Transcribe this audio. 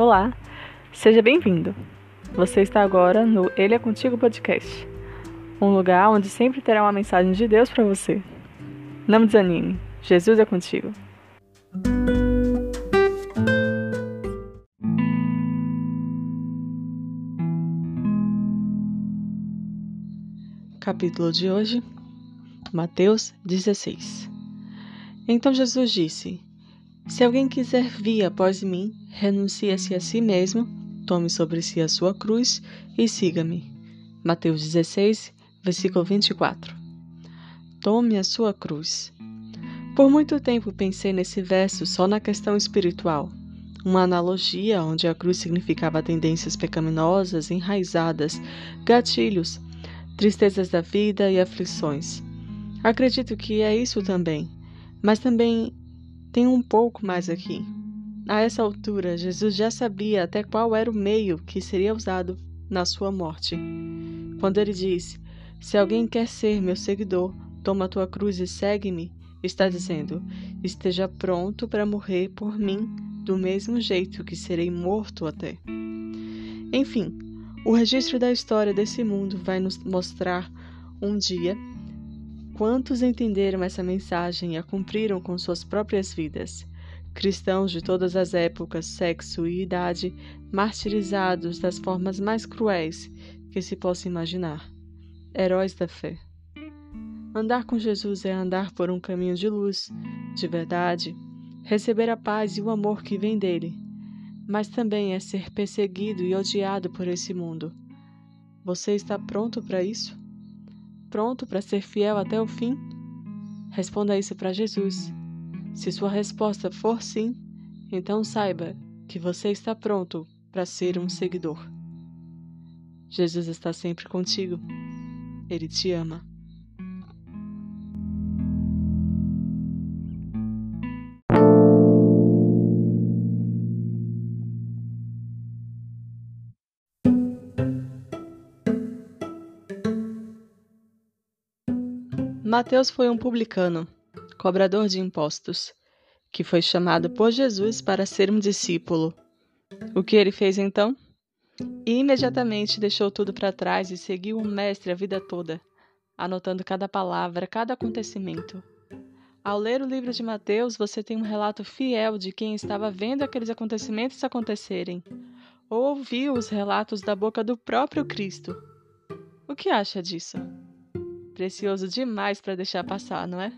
Olá, seja bem-vindo. Você está agora no Ele é Contigo Podcast, um lugar onde sempre terá uma mensagem de Deus para você. Não desanime, Jesus é contigo. Capítulo de hoje, Mateus 16. Então Jesus disse: Se alguém quiser vir após mim, renuncie-se a si mesmo, tome sobre si a sua cruz e siga-me. Mateus 16, versículo 24. Tome a sua cruz. Por muito tempo pensei nesse verso só na questão espiritual, uma analogia onde a cruz significava tendências pecaminosas, enraizadas, gatilhos, tristezas da vida e aflições. Acredito que é isso também, mas também tem um pouco mais aqui. A essa altura, Jesus já sabia até qual era o meio que seria usado na sua morte. Quando ele disse: Se alguém quer ser meu seguidor, toma a tua cruz e segue-me, está dizendo: Esteja pronto para morrer por mim, do mesmo jeito que serei morto até. Enfim, o registro da história desse mundo vai nos mostrar um dia quantos entenderam essa mensagem e a cumpriram com suas próprias vidas cristãos de todas as épocas, sexo e idade, martirizados das formas mais cruéis que se possa imaginar. Heróis da fé. Andar com Jesus é andar por um caminho de luz, de verdade, receber a paz e o amor que vem dele, mas também é ser perseguido e odiado por esse mundo. Você está pronto para isso? Pronto para ser fiel até o fim? Responda isso para Jesus se sua resposta for sim, então saiba que você está pronto para ser um seguidor. Jesus está sempre contigo. Ele te ama. Mateus foi um publicano cobrador de impostos, que foi chamado por Jesus para ser um discípulo. O que ele fez então? Imediatamente deixou tudo para trás e seguiu o Mestre a vida toda, anotando cada palavra, cada acontecimento. Ao ler o livro de Mateus, você tem um relato fiel de quem estava vendo aqueles acontecimentos acontecerem, ou ouviu os relatos da boca do próprio Cristo. O que acha disso? Precioso demais para deixar passar, não é?